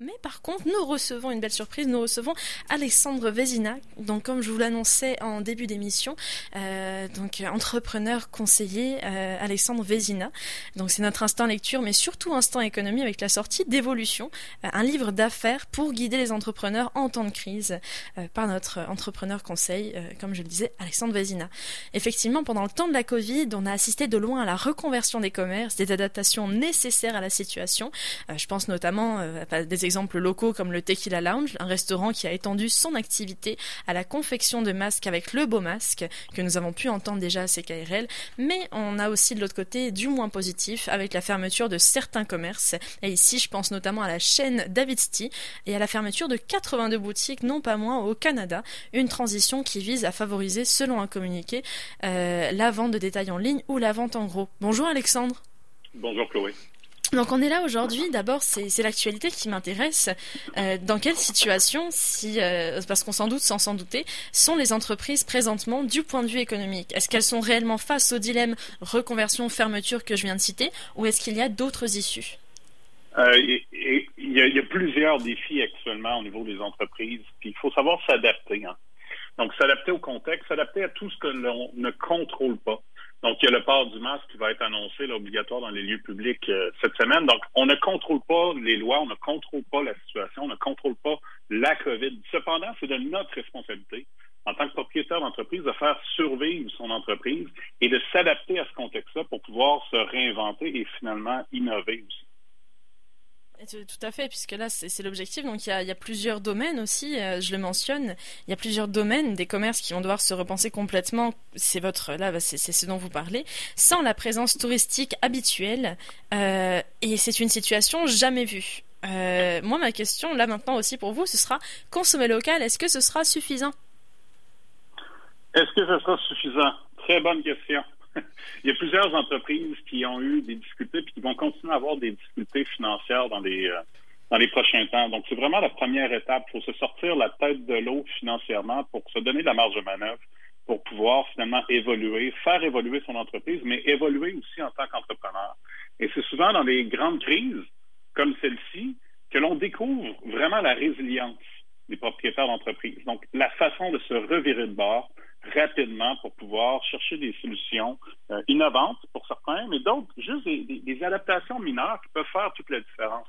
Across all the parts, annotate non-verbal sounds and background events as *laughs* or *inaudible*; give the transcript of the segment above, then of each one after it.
Mais par contre, nous recevons une belle surprise. Nous recevons Alexandre Vézina, donc comme je vous l'annonçais en début d'émission, euh, donc entrepreneur conseiller euh, Alexandre Vézina. Donc c'est notre instant lecture, mais surtout instant économie avec la sortie d'Évolution, euh, un livre d'affaires pour guider les entrepreneurs en temps de crise euh, par notre entrepreneur conseil, euh, comme je le disais, Alexandre Vézina. Effectivement, pendant le temps de la Covid, on a assisté de loin à la reconversion des commerces, des adaptations nécessaires à la situation. Euh, je pense notamment à des exemples locaux comme le Tequila Lounge, un restaurant qui a étendu son activité à la confection de masques avec le beau masque que nous avons pu entendre déjà à CKRL, mais on a aussi de l'autre côté du moins positif avec la fermeture de certains commerces. Et ici, je pense notamment à la chaîne David's et à la fermeture de 82 boutiques, non pas moins au Canada, une transition qui vise à favoriser, selon un communiqué, euh, la vente de détail en ligne ou la vente en gros. Bonjour Alexandre. Bonjour Chloé. Donc on est là aujourd'hui. D'abord, c'est l'actualité qui m'intéresse. Euh, dans quelle situation, si euh, parce qu'on s'en doute sans s'en douter, sont les entreprises présentement du point de vue économique? Est-ce qu'elles sont réellement face au dilemme reconversion fermeture que je viens de citer, ou est-ce qu'il y a d'autres issues? Euh, il, y a, il, y a, plusieurs défis actuellement au niveau des entreprises. Puis il faut savoir s'adapter. Hein. Donc s'adapter au contexte, s'adapter à tout ce que l'on ne contrôle pas. Donc, il y a le port du masque qui va être annoncé là, obligatoire dans les lieux publics euh, cette semaine. Donc, on ne contrôle pas les lois, on ne contrôle pas la situation, on ne contrôle pas la COVID. Cependant, c'est de notre responsabilité en tant que propriétaire d'entreprise de faire survivre son entreprise et de s'adapter à ce contexte-là pour pouvoir se réinventer et finalement innover aussi. Tout à fait, puisque là, c'est l'objectif. Donc, il y, a, plusieurs domaines aussi, euh, je le mentionne. Il y a plusieurs domaines des commerces qui vont devoir se repenser complètement. C'est votre, là, bah, c'est ce dont vous parlez, sans la présence touristique habituelle. Euh, et c'est une situation jamais vue. Euh, moi, ma question, là, maintenant aussi pour vous, ce sera consommer local. Est-ce que ce sera suffisant? Est-ce que ce sera suffisant? Très bonne question. Plusieurs entreprises qui ont eu des difficultés et qui vont continuer à avoir des difficultés financières dans les, euh, dans les prochains temps. Donc, c'est vraiment la première étape. Il faut se sortir la tête de l'eau financièrement pour se donner de la marge de manœuvre pour pouvoir finalement évoluer, faire évoluer son entreprise, mais évoluer aussi en tant qu'entrepreneur. Et c'est souvent dans des grandes crises comme celle-ci que l'on découvre vraiment la résilience des propriétaires d'entreprise. Donc, la façon de se revirer de bord, rapidement pour pouvoir chercher des solutions euh, innovantes pour certains, mais d'autres, juste des, des, des, adaptations mineures qui peuvent faire toute la différence.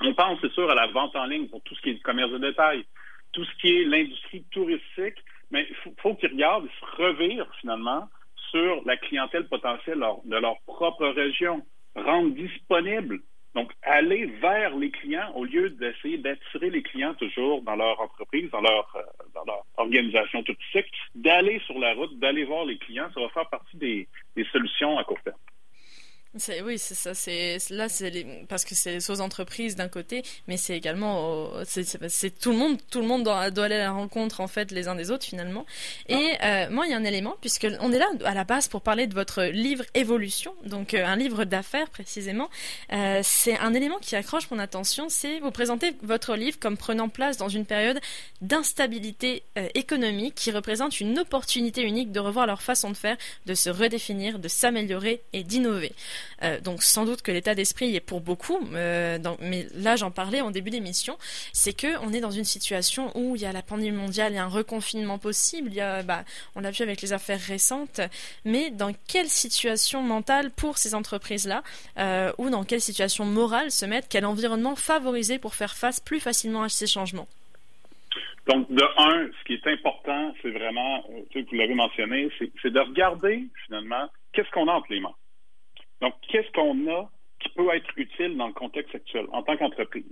On pense, c'est sûr, à la vente en ligne pour tout ce qui est du commerce de détail, tout ce qui est l'industrie touristique, mais il faut, faut qu'ils regardent se revirent finalement sur la clientèle potentielle de leur propre région, rendre disponible donc, aller vers les clients au lieu d'essayer d'attirer les clients toujours dans leur entreprise, dans leur, euh, dans leur organisation d'aller sur la route, d'aller voir les clients, ça va faire partie des solutions à court terme. Oui, c'est ça. C'est là, c'est parce que c'est aux entreprises d'un côté, mais c'est également c'est tout le monde. Tout le monde doit, doit, aller à la rencontre en fait les uns des autres finalement. Et euh, moi, il y a un élément puisque on est là à la base pour parler de votre livre Évolution, donc euh, un livre d'affaires précisément. Euh, c'est un élément qui accroche mon attention. C'est vous présentez votre livre comme prenant place dans une période d'instabilité euh, économique qui représente une opportunité unique de revoir leur façon de faire, de se redéfinir, de s'améliorer et d'innover. Euh, donc sans doute que l'état d'esprit est pour beaucoup, euh, mais là j'en parlais en début d'émission, c'est que on est dans une situation où il y a la pandémie mondiale, il y a un reconfinement possible, y a, bah, on l'a vu avec les affaires récentes, mais dans quelle situation mentale pour ces entreprises-là, euh, ou dans quelle situation morale se mettre, quel environnement favoriser pour faire face plus facilement à ces changements? Donc, de un, ce qui est important, c'est vraiment, vous l'avez mentionné, c'est de regarder finalement qu'est-ce qu'on a entre les mains. Donc, qu'est-ce qu'on a qui peut être utile dans le contexte actuel en tant qu'entreprise?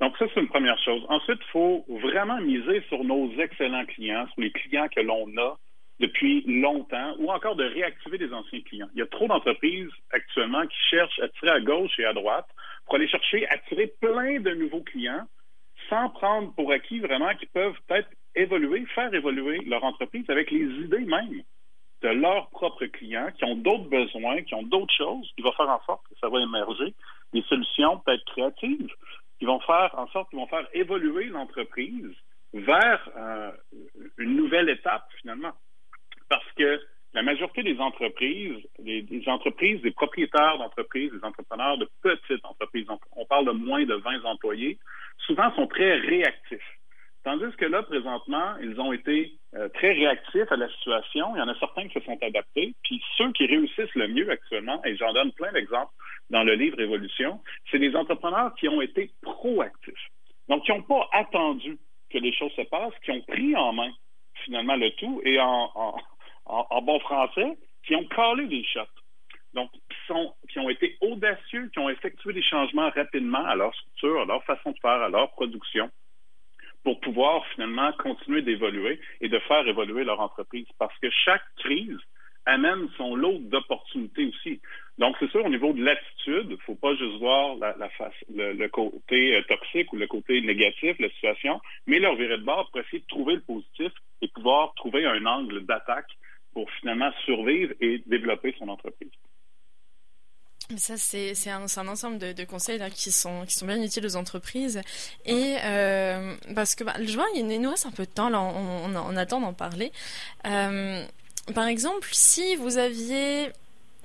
Donc, ça, c'est une première chose. Ensuite, il faut vraiment miser sur nos excellents clients, sur les clients que l'on a depuis longtemps, ou encore de réactiver des anciens clients. Il y a trop d'entreprises actuellement qui cherchent à tirer à gauche et à droite pour aller chercher, à attirer plein de nouveaux clients sans prendre pour acquis vraiment qu'ils peuvent peut-être évoluer, faire évoluer leur entreprise avec les idées même de leurs propres clients qui ont d'autres besoins, qui ont d'autres choses, qui vont faire en sorte que ça va émerger des solutions peut-être créatives qui vont faire en sorte qu'ils vont faire évoluer l'entreprise vers euh, une nouvelle étape finalement. Parce que la majorité des entreprises, des, entreprises, des propriétaires d'entreprises, des entrepreneurs de petites entreprises, on parle de moins de 20 employés, souvent sont très réactifs. Tandis que là, présentement, ils ont été euh, très réactifs à la situation. Il y en a certains qui se sont adaptés. Puis ceux qui réussissent le mieux actuellement, et j'en donne plein d'exemples dans le livre Évolution, c'est des entrepreneurs qui ont été proactifs. Donc, qui n'ont pas attendu que les choses se passent, qui ont pris en main finalement le tout et en, en, bon français, qui ont collé les shots. Donc, qui, sont, qui ont été audacieux, qui ont effectué des changements rapidement à leur structure, à leur façon de faire, à leur production pour pouvoir finalement continuer d'évoluer et de faire évoluer leur entreprise. Parce que chaque crise amène son lot d'opportunités aussi. Donc, c'est sûr, au niveau de l'attitude, il ne faut pas juste voir la, face, le, côté euh, toxique ou le côté négatif la situation, mais leur virer de bord pour essayer de trouver le positif et pouvoir trouver un angle d'attaque pour finalement survivre et développer son entreprise. Ça, c'est un, ensemble de, conseils qui, sont, qui sont bien utiles aux entreprises. Et euh, parce que bah, je vois, il nous reste un peu de temps, là, on attend d'en parler. Euh, par exemple, si vous aviez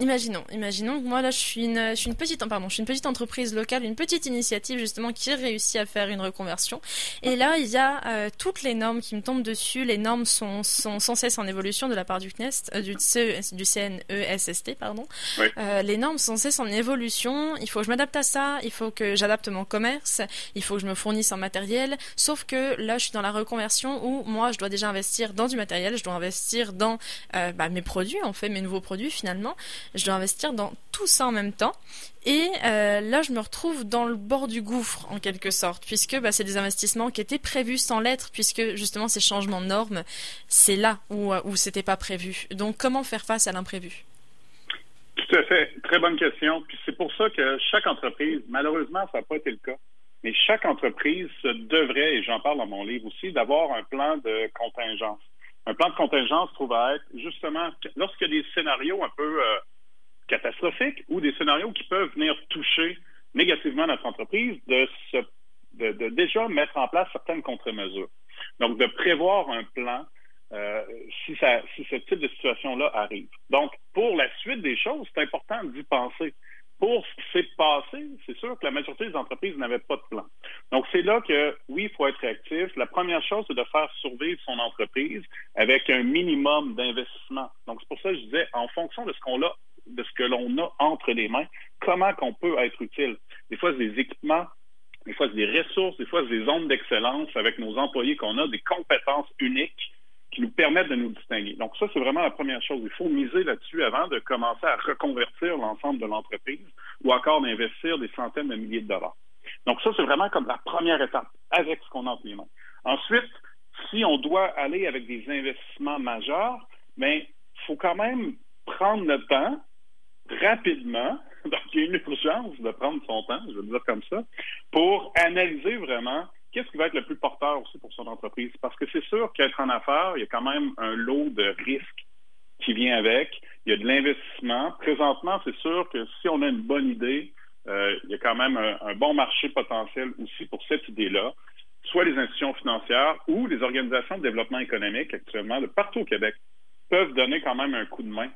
Imaginons, imaginons moi là je suis une, je suis une petite, pardon, je suis une petite entreprise locale, une petite initiative justement qui réussit à faire une reconversion. Et là il y a euh, toutes les normes qui me tombent dessus. Les normes sont, sont sans cesse en évolution de la part du CNEST, euh, du, CNESST, pardon. Euh, les normes sont sans cesse en évolution. Il faut que je m'adapte à ça. Il faut que j'adapte mon commerce. Il faut que je me fournisse en matériel. Sauf que là je suis dans la reconversion où moi je dois déjà investir dans du matériel, je dois investir dans bah, mes produits en fait, mes nouveaux produits finalement je dois investir dans tout ça en même temps. Et euh, là, je me retrouve dans le bord du gouffre, en quelque sorte, puisque bah, c'est des investissements qui étaient prévus sans l'être, puisque justement ces changements de normes, c'est là où, euh, où c'était pas prévu. Donc, comment faire face à l'imprévu? Tout à fait. Très bonne question. Puis c'est pour ça que chaque entreprise, malheureusement, ça n'a pas été le cas, mais chaque entreprise devrait, et j'en parle dans mon livre aussi, d'avoir un plan de contingence. Un plan de contingence trouve à être justement a des scénarios un peu euh, catastrophiques ou des scénarios qui peuvent venir toucher négativement notre entreprise, de, de, déjà mettre en place certaines contre-mesures. Donc, de prévoir un plan euh, si, ça, si ce type de situation-là arrive. Donc, pour la suite des choses, c'est important d'y penser. Pour ce qui s'est passé, c'est sûr que la majorité des entreprises n'avaient pas de plan. Donc, c'est là que, oui, il faut être réactif. La première chose, c'est de faire survivre son entreprise avec un minimum d'investissement. Donc, c'est pour ça que je disais, en fonction de ce qu'on a de ce que l'on a entre les mains, comment qu'on peut être utile. Des fois, c'est des équipements, des fois, c'est des ressources, des fois, c'est des zones d'excellence avec nos employés qu'on a, des compétences uniques qui nous permettent de nous distinguer. Donc, ça, c'est vraiment la première chose. Il faut miser là-dessus avant de commencer à reconvertir l'ensemble de l'entreprise ou encore d'investir des centaines de milliers de dollars. Donc, ça, c'est vraiment comme la première étape avec ce qu'on a entre les mains. Ensuite, si on doit aller avec des investissements majeurs, mais il faut quand même prendre le temps rapidement, *laughs* donc il y a une urgence de prendre son temps, je vais dire comme ça, pour analyser vraiment qu'est-ce qui va être le plus porteur aussi pour son entreprise. Parce que c'est sûr qu'être en affaires, il y a quand même un lot de risques qui vient avec. Il y a de l'investissement. Présentement, c'est sûr que si on a une bonne idée, euh, il y a quand même un, bon marché potentiel aussi pour cette idée-là, soit les institutions financières ou les organisations de développement économique actuellement de partout au Québec peuvent donner quand même un coup de main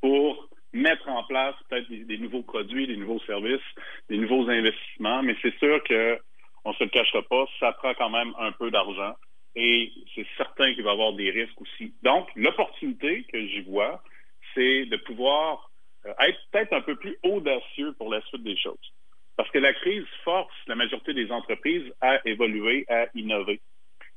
pour mettre en place peut-être des, nouveaux produits, des nouveaux services, des nouveaux investissements, mais c'est sûr que on se le cachera pas, ça prend quand même un peu d'argent et c'est certain qu'il va y avoir des risques aussi. Donc, l'opportunité que j'y vois, c'est de pouvoir euh, être peut-être un peu plus audacieux pour la suite des choses. Parce que la crise force la majorité des entreprises à évoluer, à innover,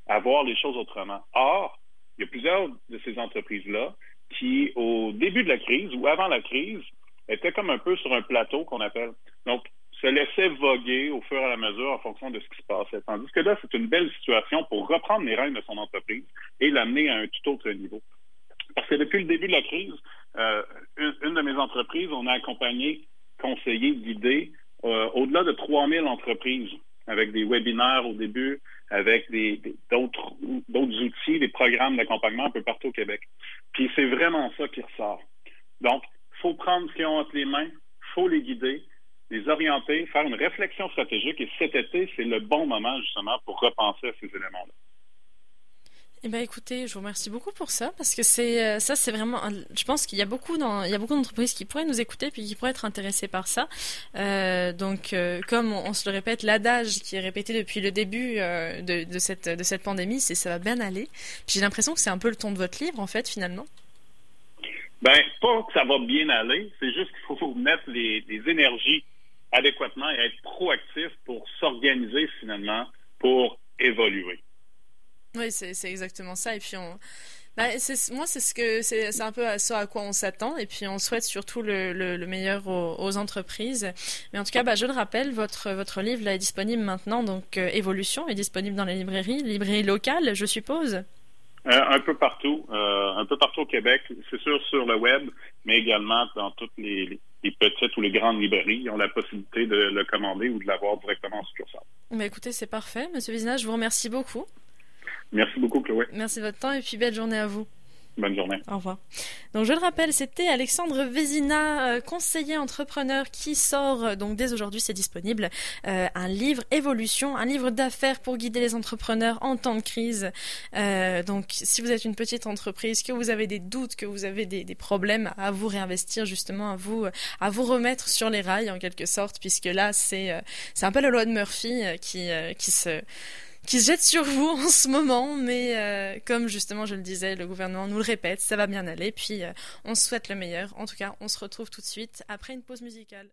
à voir les choses autrement. Or, il y a plusieurs de ces entreprises-là qui, au début de la crise ou avant la crise, était comme un peu sur un plateau qu'on appelle. Donc, se laissait voguer au fur et à mesure en fonction de ce qui se passait. Tandis que là, c'est une belle situation pour reprendre les rênes de son entreprise et l'amener à un tout autre niveau. Parce que depuis le début de la crise, euh, une, de mes entreprises, on a accompagné, conseillé, guidé euh, au-delà de 3000 entreprises avec des webinaires au début, avec d'autres outils, des programmes d'accompagnement un peu partout au Québec. Puis c'est vraiment ça qui ressort. Donc, faut prendre ce qu'ils ont entre les mains, faut les guider, les orienter, faire une réflexion stratégique. Et cet été, c'est le bon moment justement pour repenser à ces éléments-là. Eh ben écoutez, je vous remercie beaucoup pour ça parce que c'est euh, ça c'est vraiment je pense qu'il y a beaucoup dans il y a beaucoup d'entreprises qui pourraient nous écouter puis qui pourraient être intéressées par ça. Euh, donc euh, comme on, se le répète, l'adage qui est répété depuis le début de, de, cette de cette pandémie, c'est ça va bien aller. J'ai l'impression que c'est un peu le ton de votre livre en fait finalement. Ben pas que ça va bien aller, c'est juste qu'il faut mettre les, les énergies adéquatement et être proactif pour s'organiser finalement pour évoluer. Oui, c'est exactement ça. Et puis, on... Bah, moi, c'est ce que c'est un peu à ça à quoi on s'attend. Et puis, on souhaite surtout le, le, meilleur aux, entreprises. Mais en tout cas, bah, je le rappelle, votre, votre livre là, est disponible maintenant. Donc, euh, Évolution est disponible dans les librairies, librairies locales, je suppose. Euh, un peu partout, euh, un peu partout au Québec. C'est sûr sur le web, mais également dans toutes les, les, petites ou les grandes librairies. Ils ont la possibilité de le commander ou de l'avoir directement en succursale. Mais écoutez, c'est parfait. Monsieur Vizina, je vous remercie beaucoup. Merci beaucoup, Chloé. Merci de votre temps et puis belle journée à vous. Bonne journée. Au revoir. Donc je le rappelle, c'était Alexandre Vézina, euh, conseiller entrepreneur, qui sort euh, donc dès aujourd'hui, c'est disponible, euh, un livre Évolution, un livre d'affaires pour guider les entrepreneurs en temps de crise. donc si vous êtes une petite entreprise, que vous avez des doutes, que vous avez des, des, problèmes à vous réinvestir justement, à vous à vous remettre sur les rails en quelque sorte, puisque là c'est c'est un peu la loi de Murphy qui qui se qui se jette sur vous *laughs* en ce moment, mais euh, comme justement je le disais, le gouvernement nous le répète, ça va bien aller, puis euh, on souhaite le meilleur. En tout cas, on se retrouve tout de suite après une pause musicale.